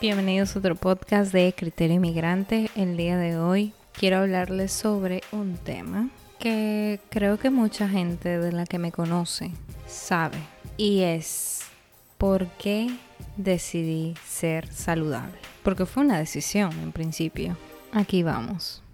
Bienvenidos a otro podcast de Criterio Inmigrante. El día de hoy quiero hablarles sobre un tema que creo que mucha gente de la que me conoce sabe y es por qué decidí ser saludable. Porque fue una decisión en principio. Aquí vamos.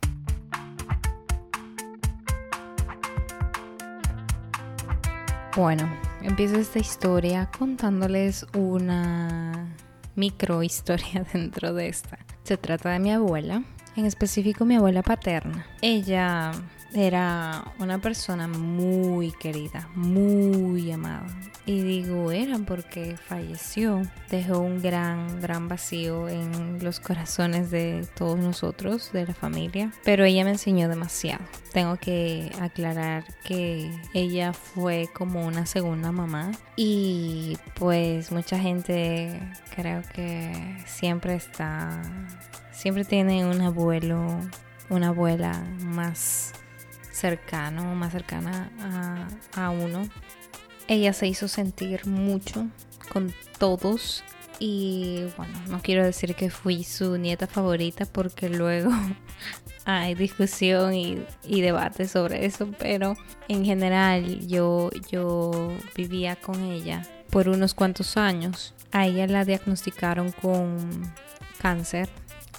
Bueno, empiezo esta historia contándoles una micro historia dentro de esta. Se trata de mi abuela, en específico mi abuela paterna. Ella era una persona muy querida, muy amada. Y digo era porque falleció, dejó un gran, gran vacío en los corazones de todos nosotros, de la familia. Pero ella me enseñó demasiado. Tengo que aclarar que ella fue como una segunda mamá. Y pues mucha gente creo que siempre está, siempre tiene un abuelo, una abuela más cercano, más cercana a, uno. Ella se hizo sentir mucho con todos y bueno, no quiero decir que fui su nieta favorita porque luego hay discusión y, y, debate sobre eso, pero en general yo, yo vivía con ella por unos cuantos años. A ella la diagnosticaron con cáncer,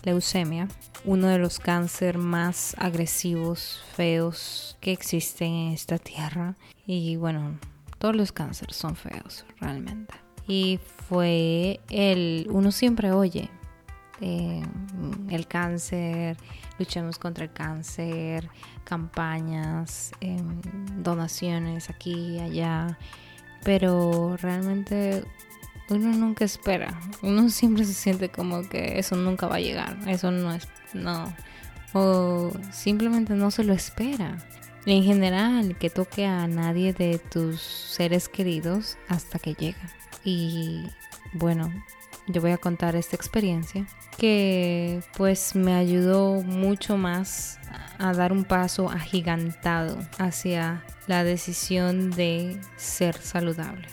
leucemia, uno de los cánceres más agresivos, feos que existen en esta tierra. Y bueno, todos los cánceres son feos, realmente. Y fue el, uno siempre oye, eh, el cáncer, luchemos contra el cáncer, campañas, em, donaciones aquí y allá, pero realmente uno nunca espera. Uno siempre se siente como que eso nunca va a llegar. Eso no es, no. O simplemente no se lo espera. En general, que toque a nadie de tus seres queridos hasta que llega. Y bueno, yo voy a contar esta experiencia que pues me ayudó mucho más a dar un paso agigantado hacia la decisión de ser saludable.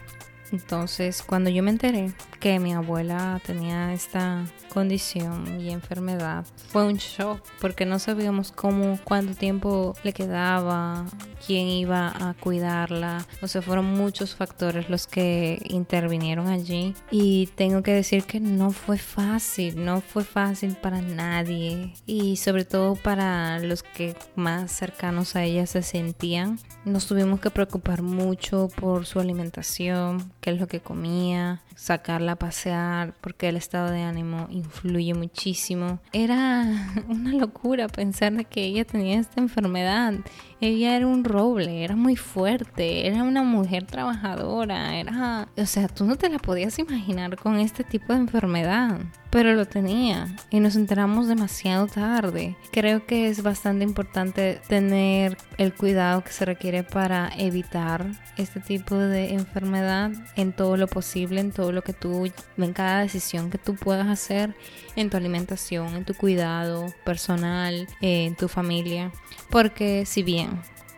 Entonces, cuando yo me enteré que mi abuela tenía esta condición y enfermedad, fue un shock porque no sabíamos cómo, cuánto tiempo le quedaba, quién iba a cuidarla. O sea, fueron muchos factores los que intervinieron allí. Y tengo que decir que no fue fácil, no fue fácil para nadie. Y sobre todo para los que más cercanos a ella se sentían. Nos tuvimos que preocupar mucho por su alimentación qué es lo que comía, sacarla pasear, porque el estado de ánimo influye muchísimo. Era una locura pensar que ella tenía esta enfermedad. Ella era un roble, era muy fuerte, era una mujer trabajadora, era, o sea, tú no te la podías imaginar con este tipo de enfermedad pero lo tenía y nos enteramos demasiado tarde. Creo que es bastante importante tener el cuidado que se requiere para evitar este tipo de enfermedad en todo lo posible, en todo lo que tú, en cada decisión que tú puedas hacer, en tu alimentación, en tu cuidado personal, en tu familia. Porque si bien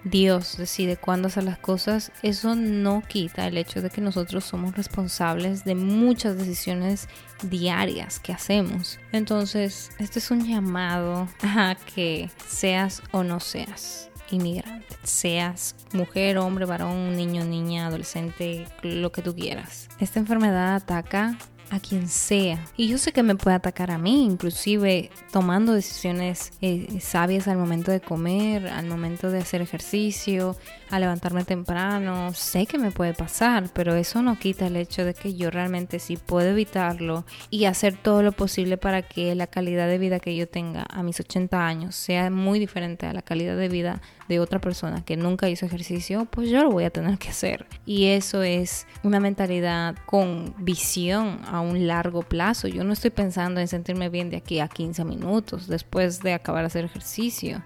Dios decide cuándo hacer las cosas, eso no quita el hecho de que nosotros somos responsables de muchas decisiones diarias que hacemos. Entonces, este es un llamado a que seas o no seas inmigrante, seas mujer, hombre, varón, niño, niña, adolescente, lo que tú quieras. Esta enfermedad ataca a quien sea. Y yo sé que me puede atacar a mí, inclusive tomando decisiones eh, sabias al momento de comer, al momento de hacer ejercicio, a levantarme temprano. Sé que me puede pasar, pero eso no quita el hecho de que yo realmente sí puedo evitarlo y hacer todo lo posible para que la calidad de vida que yo tenga a mis 80 años sea muy diferente a la calidad de vida de otra persona que nunca hizo ejercicio, pues yo lo voy a tener que hacer. Y eso es una mentalidad con visión a un largo plazo. Yo no estoy pensando en sentirme bien de aquí a 15 minutos después de acabar hacer ejercicio.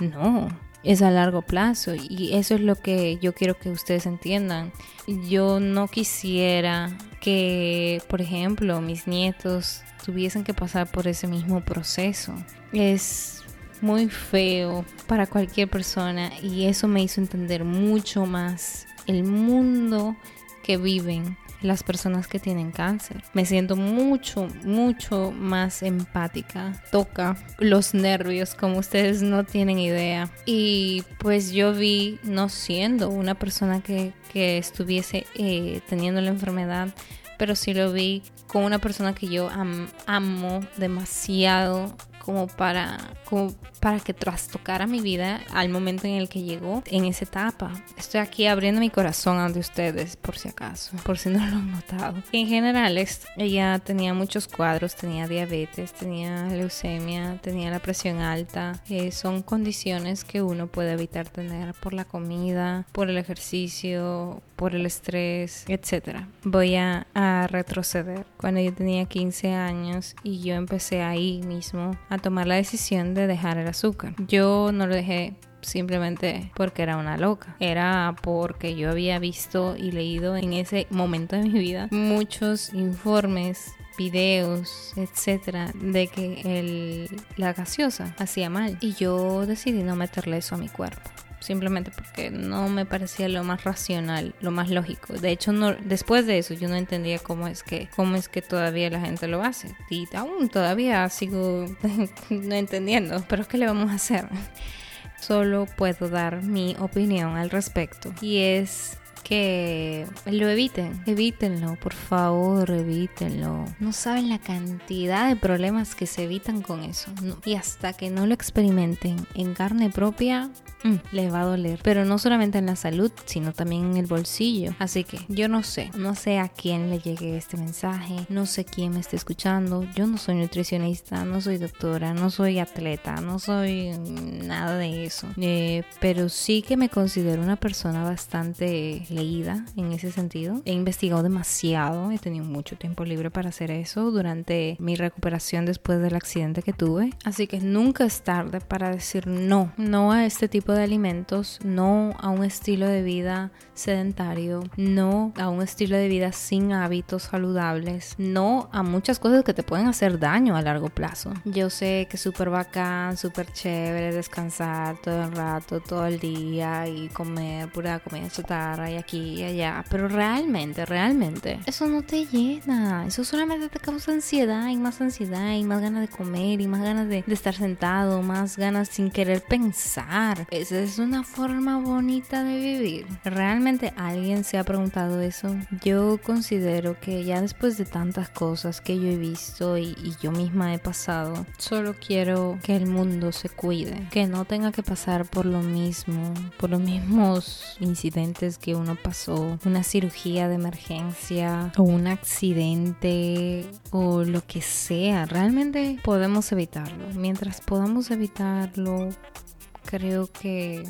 No, es a largo plazo y eso es lo que yo quiero que ustedes entiendan. Yo no quisiera que, por ejemplo, mis nietos tuviesen que pasar por ese mismo proceso. Es muy feo para cualquier persona y eso me hizo entender mucho más el mundo que viven las personas que tienen cáncer. Me siento mucho, mucho más empática. Toca los nervios como ustedes no tienen idea. Y pues yo vi, no siendo una persona que, que estuviese eh, teniendo la enfermedad, pero sí lo vi con una persona que yo amo demasiado como para, como para que trastocara mi vida al momento en el que llegó en esa etapa. Estoy aquí abriendo mi corazón ante ustedes, por si acaso, por si no lo han notado. En general, ella tenía muchos cuadros, tenía diabetes, tenía leucemia, tenía la presión alta. Eh, son condiciones que uno puede evitar tener por la comida, por el ejercicio, por el estrés, etc. Voy a, a retroceder. Cuando yo tenía 15 años y yo empecé ahí mismo a tomar la decisión de dejar el azúcar. Yo no lo dejé simplemente porque era una loca. Era porque yo había visto y leído en ese momento de mi vida muchos informes videos, etcétera, de que el, la gaseosa hacía mal y yo decidí no meterle eso a mi cuerpo simplemente porque no me parecía lo más racional, lo más lógico. De hecho, no, después de eso yo no entendía cómo es que cómo es que todavía la gente lo hace y aún todavía sigo no entendiendo, pero ¿qué le vamos a hacer? Solo puedo dar mi opinión al respecto y es que lo eviten, evítenlo, por favor, evítenlo. No saben la cantidad de problemas que se evitan con eso. Y hasta que no lo experimenten en carne propia, Mm, le va a doler. Pero no solamente en la salud, sino también en el bolsillo. Así que yo no sé, no sé a quién le llegue este mensaje, no sé quién me está escuchando. Yo no soy nutricionista, no soy doctora, no soy atleta, no soy nada de eso. Eh, pero sí que me considero una persona bastante leída en ese sentido. He investigado demasiado, he tenido mucho tiempo libre para hacer eso durante mi recuperación después del accidente que tuve. Así que nunca es tarde para decir no, no a este tipo de alimentos, no a un estilo de vida sedentario, no a un estilo de vida sin hábitos saludables, no a muchas cosas que te pueden hacer daño a largo plazo. Yo sé que es súper bacán, súper chévere descansar todo el rato, todo el día y comer pura comida chatarra y aquí y allá, pero realmente, realmente, eso no te llena, eso solamente te causa ansiedad y más ansiedad y más ganas de comer y más ganas de, de estar sentado, más ganas sin querer pensar. Esa es una forma bonita de vivir. ¿Realmente alguien se ha preguntado eso? Yo considero que ya después de tantas cosas que yo he visto y, yo misma he pasado, solo quiero que el mundo se cuide, que no tenga que pasar por lo mismo, por los mismos incidentes que uno pasó, una cirugía de emergencia o un accidente o lo que sea. Realmente podemos evitarlo. Mientras podamos evitarlo, creo que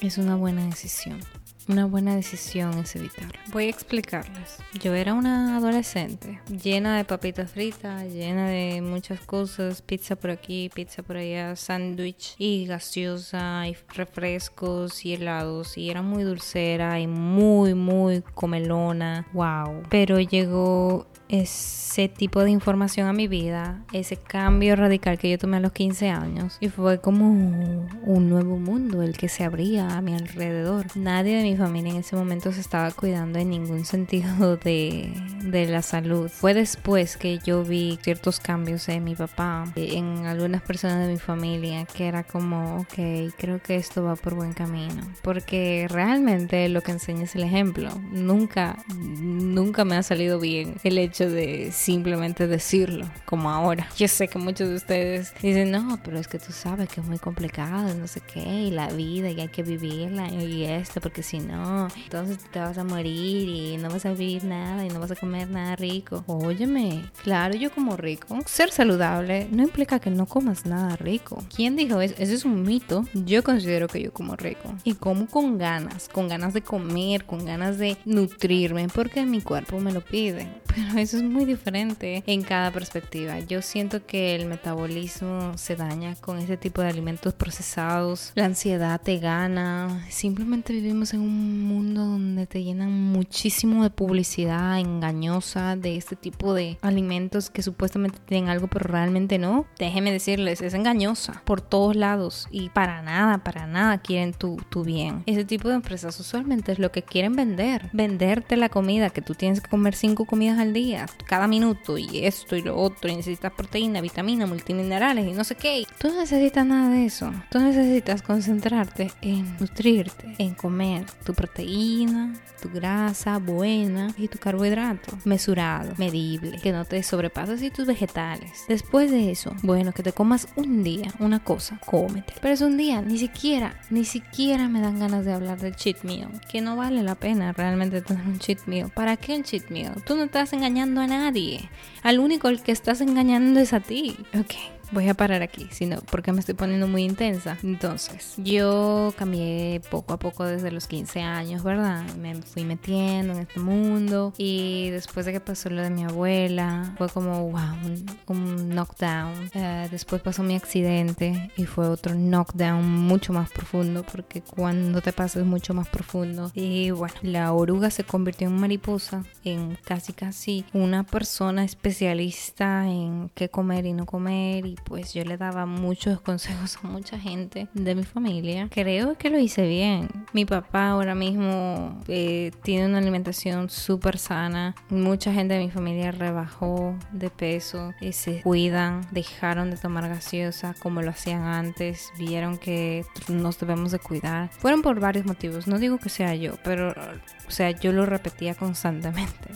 es una buena decisión. Una buena decisión es evitarlo. Voy a explicarles. Yo era una adolescente llena de papitas fritas, llena de muchas cosas, pizza por aquí, pizza por allá, sándwich y gaseosa y refrescos y helados y era muy dulcera y muy muy comelona. Wow. Pero llegó ese tipo de información a mi vida, ese cambio radical que yo tomé a los 15 años y fue como un nuevo mundo el que se abría a mi alrededor. Nadie de mi familia en ese momento se estaba cuidando en ningún sentido de, de la salud. Fue después que yo vi ciertos cambios en mi papá, en algunas personas de mi familia, que era como, ok, creo que esto va por buen camino. Porque realmente lo que enseña es el ejemplo. Nunca, nunca me ha salido bien el hecho de simplemente decirlo, como ahora. Yo sé que muchos de ustedes dicen, no, pero es que tú sabes que es muy complicado, no sé qué, y la vida, y hay que vivirla, y esto, porque si no, entonces te vas a morir y no vas a vivir nada y no vas a comer nada rico. Óyeme, claro, yo como rico. Ser saludable no implica que no comas nada rico. ¿Quién dijo eso? Ese es un mito. Yo considero que yo como rico. Y como con ganas, con ganas de comer, con ganas de nutrirme, porque mi cuerpo me lo pide. Pero eso es muy diferente en cada perspectiva. Yo siento que el metabolismo se daña con ese tipo de alimentos procesados, la ansiedad te gana, simplemente vivimos en un mundo donde te llenan muchísimo de publicidad engañosa de este tipo de alimentos que supuestamente tienen algo pero realmente no. Déjeme decirles, es engañosa por todos lados y para nada, para nada quieren tu, tu bien. Ese tipo de empresas usualmente es lo que quieren vender, venderte la comida que tú tienes que comer cinco comidas al día, cada minuto y esto y lo otro y necesitas proteína, vitamina, multiminerales y no sé qué. Tú no necesitas nada de eso. Tú necesitas concentrarte en nutrirte, en comer tu proteína, tu grasa buena y tu carbohidrato mesurado, medible, que no te sobrepases y tus vegetales. Después de eso, bueno, que te comas un día una cosa, cómete. Pero es un día, ni siquiera, ni siquiera me dan ganas de hablar del cheat meal, que no vale la pena realmente tener un cheat meal. ¿Para qué un cheat meal? Tú no estás engañando a nadie. Al único el que estás engañando es a ti. Ok, voy a parar aquí, sino porque me estoy poniendo muy intensa. Entonces, yo cambié poco a poco desde los 15 años, ¿verdad? Me fui metiendo en este mundo y después de que pasó lo de mi abuela, fue como, wow, un, knockdown. Eh, después pasó mi accidente y fue otro knockdown mucho más profundo porque cuando te pasa es mucho más profundo. Y bueno, la oruga se convirtió en mariposa, en casi casi una persona especialista en qué comer y no comer y pues yo le daba muchos consejos a mucha gente de mi familia. Creo que lo hice bien. Mi papá ahora mismo eh, tiene una alimentación súper sana. Mucha gente de mi familia rebajó de peso, y se cuidan, dejaron de tomar gaseosa como lo hacían antes, vieron que nos debemos de cuidar. Fueron por varios motivos, no digo que sea yo, pero o sea, yo lo repetía constantemente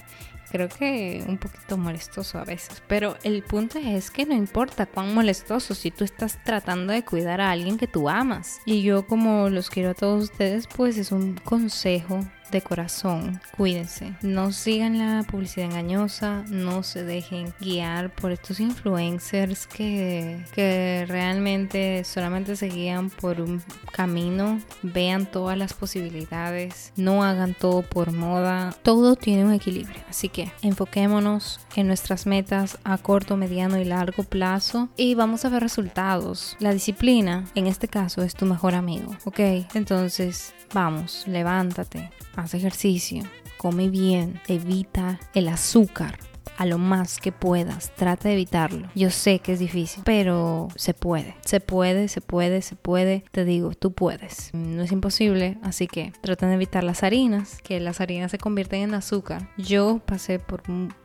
creo que un poquito molestoso a veces. Pero el punto es que no importa cuán molestoso si tú estás tratando de cuidar a alguien que tú amas. Y yo como los quiero a todos ustedes, pues es un consejo de corazón, cuídense. No sigan la publicidad engañosa, no se dejen guiar por estos influencers que, que realmente solamente se guían por un camino. Vean todas las posibilidades, no hagan todo por moda. Todo tiene un equilibrio. Así que enfoquémonos en nuestras metas a corto, mediano y largo plazo y vamos a ver resultados. La disciplina, en este caso, es tu mejor amigo. ¿Ok? Entonces, vamos, levántate, haz ejercicio, come bien, evita el azúcar a lo más que puedas. Trata de evitarlo. Yo sé que es difícil, pero se puede. Se puede, se puede, se puede. Te digo, tú puedes. No es imposible, así que trata de evitar las harinas, que las harinas se convierten en azúcar. Yo pasé por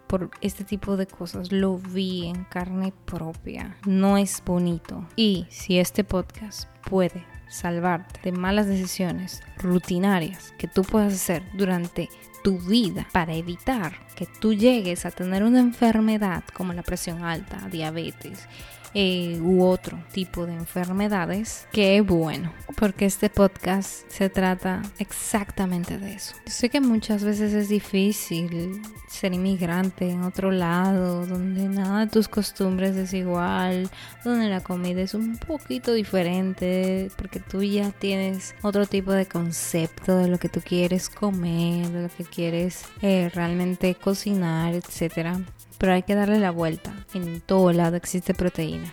por este tipo de cosas. Lo vi en carne propia. No es bonito. Y si este podcast puede salvarte de malas decisiones rutinarias que tú puedas hacer durante tu vida para evitar que tú llegues a tener una enfermedad como la presión alta, diabetes, eh, u otro tipo de enfermedades, que bueno, porque este podcast se trata exactamente de eso. Yo sé que muchas veces es difícil ser inmigrante en otro lado, donde nada de tus costumbres es igual, donde la comida es un poquito diferente, porque tú ya tienes otro tipo de concepto de lo que tú quieres comer, de lo que quieres eh, realmente cocinar, etcétera pero hay que darle la vuelta. En todo lado existe proteína,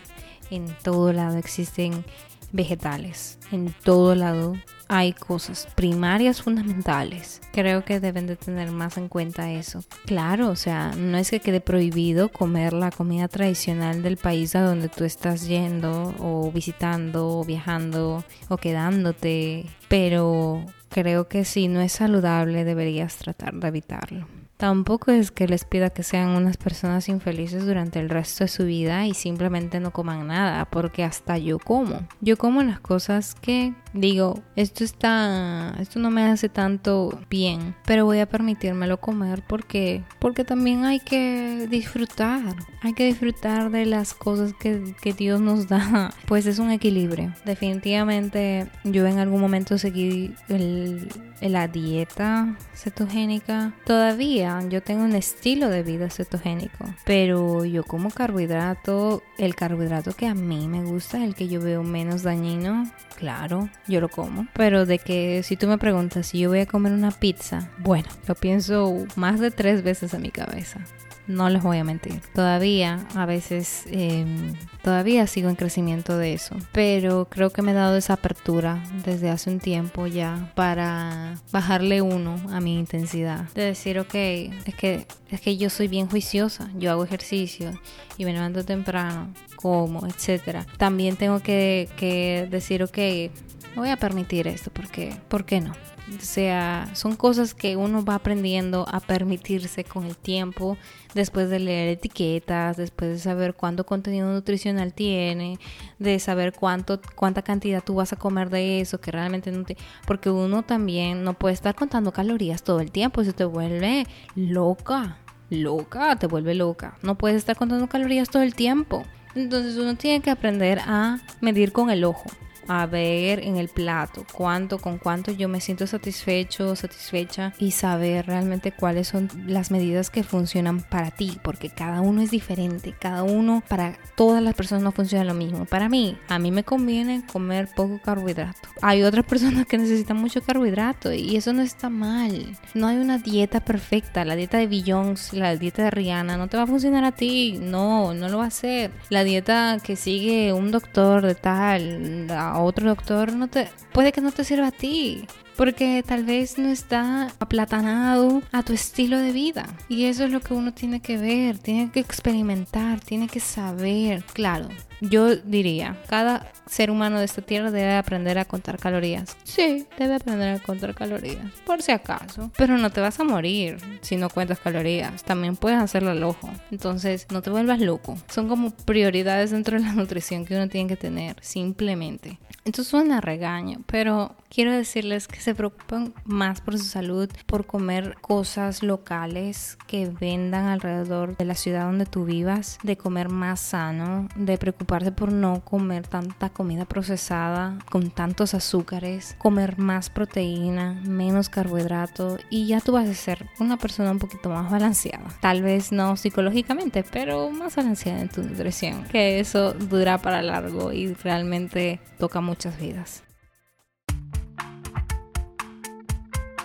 en todo lado existen vegetales, en todo lado hay cosas primarias fundamentales. Creo que deben de tener más en cuenta eso. Claro, o sea, no es que quede prohibido comer la comida tradicional del país a donde tú estás yendo o visitando o viajando o quedándote, pero creo que si no es saludable deberías tratar de evitarlo. Tampoco es que les pida que sean unas personas infelices durante el resto de su vida y simplemente no coman nada, porque hasta yo como. Yo como las cosas que digo, esto está, esto no me hace tanto bien, pero voy a permitírmelo comer porque, porque también hay que disfrutar, hay que disfrutar de las cosas que, Dios nos da, pues es un equilibrio. Definitivamente yo en algún momento seguí la dieta cetogénica. Todavía yo tengo un estilo de vida cetogénico, pero yo como carbohidrato, el carbohidrato que a mí me gusta, el que yo veo menos dañino, claro, yo lo como. Pero de que si tú me preguntas si yo voy a comer una pizza, bueno, lo pienso más de tres veces en mi cabeza. no les voy a mentir. Todavía, a veces, em, todavía sigo en crecimiento de eso. Pero creo que me he dado esa apertura desde hace un tiempo ya para bajarle uno a mi intensidad. De decir, ok, es que, es que yo soy bien juiciosa. Yo hago ejercicio y me levanto temprano, como, etcétera. También tengo que, que decir, ok, voy a permitir esto porque, ¿por qué no? O sea, son cosas que uno va aprendiendo a permitirse con el tiempo, después de leer etiquetas, después de saber cuánto contenido nutricional tiene, de saber cuánto, cuánta cantidad tú vas a comer de eso, que realmente no te... Porque uno también no puede estar contando calorías todo el tiempo, eso te vuelve loca, loca, te vuelve loca. No puedes estar contando calorías todo el tiempo. Entonces uno tiene que aprender a medir con el ojo a ver en el plato cuánto, con cuánto yo me siento satisfecho, satisfecha y saber realmente cuáles son las medidas que funcionan para ti, porque cada uno es diferente, cada uno para todas las personas no funciona lo mismo. Para mí, a mí me conviene comer poco carbohidrato. Hay otras personas que necesitan mucho carbohidrato y eso no está mal. No hay una dieta perfecta. La dieta de Beyoncé, la dieta de Rihanna no te va a funcionar a ti. No, no lo va a hacer. La dieta que sigue un doctor de tal, otro doctor no te puede que no te sirva a ti porque tal vez no está aplatanado a tu estilo de vida. Y eso es lo que uno tiene que ver, tiene que experimentar, tiene que saber. Claro, yo diría, cada ser humano de esta tierra debe aprender a contar calorías. Sí, debe aprender a contar calorías, por si acaso. Pero no te vas a morir si no cuentas calorías. También puedes hacerlo al ojo. Entonces, no te vuelvas loco. Son como prioridades dentro de la nutrición que uno tiene que tener, simplemente. Esto suena regaño, pero quiero decirles que se preocupen más por su salud, por comer cosas locales que vendan alrededor de la ciudad donde tú vivas, de comer más sano, de preocuparse por no comer tanta comida procesada con tantos azúcares, comer más proteína, menos carbohidrato y ya tú vas a ser una persona un poquito más balanceada. Tal vez no psicológicamente, pero más balanceada en tu nutrición, que eso dura para largo y realmente toca muchas vidas.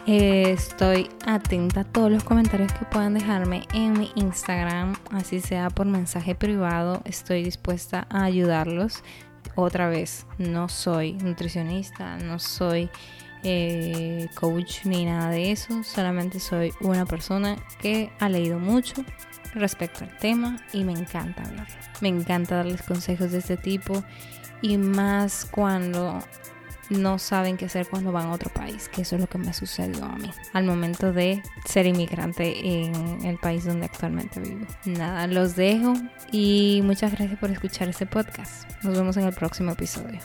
Estoy atenta a todos los comentarios que puedan dejarme en mi Instagram, así sea por mensaje privado. Estoy dispuesta a ayudarlos. Otra vez, no soy nutricionista, no soy eh, coach ni nada de eso. Solamente soy una persona que ha leído mucho respecto al tema y me encanta hablar. Me encanta darles consejos de este tipo y más cuando no saben qué hacer cuando van a otro país, que eso es lo que me sucedió a mí al momento de ser inmigrante en el país donde actualmente vivo. Nada, los dejo y muchas gracias por escuchar este podcast. Nos vemos en el próximo episodio.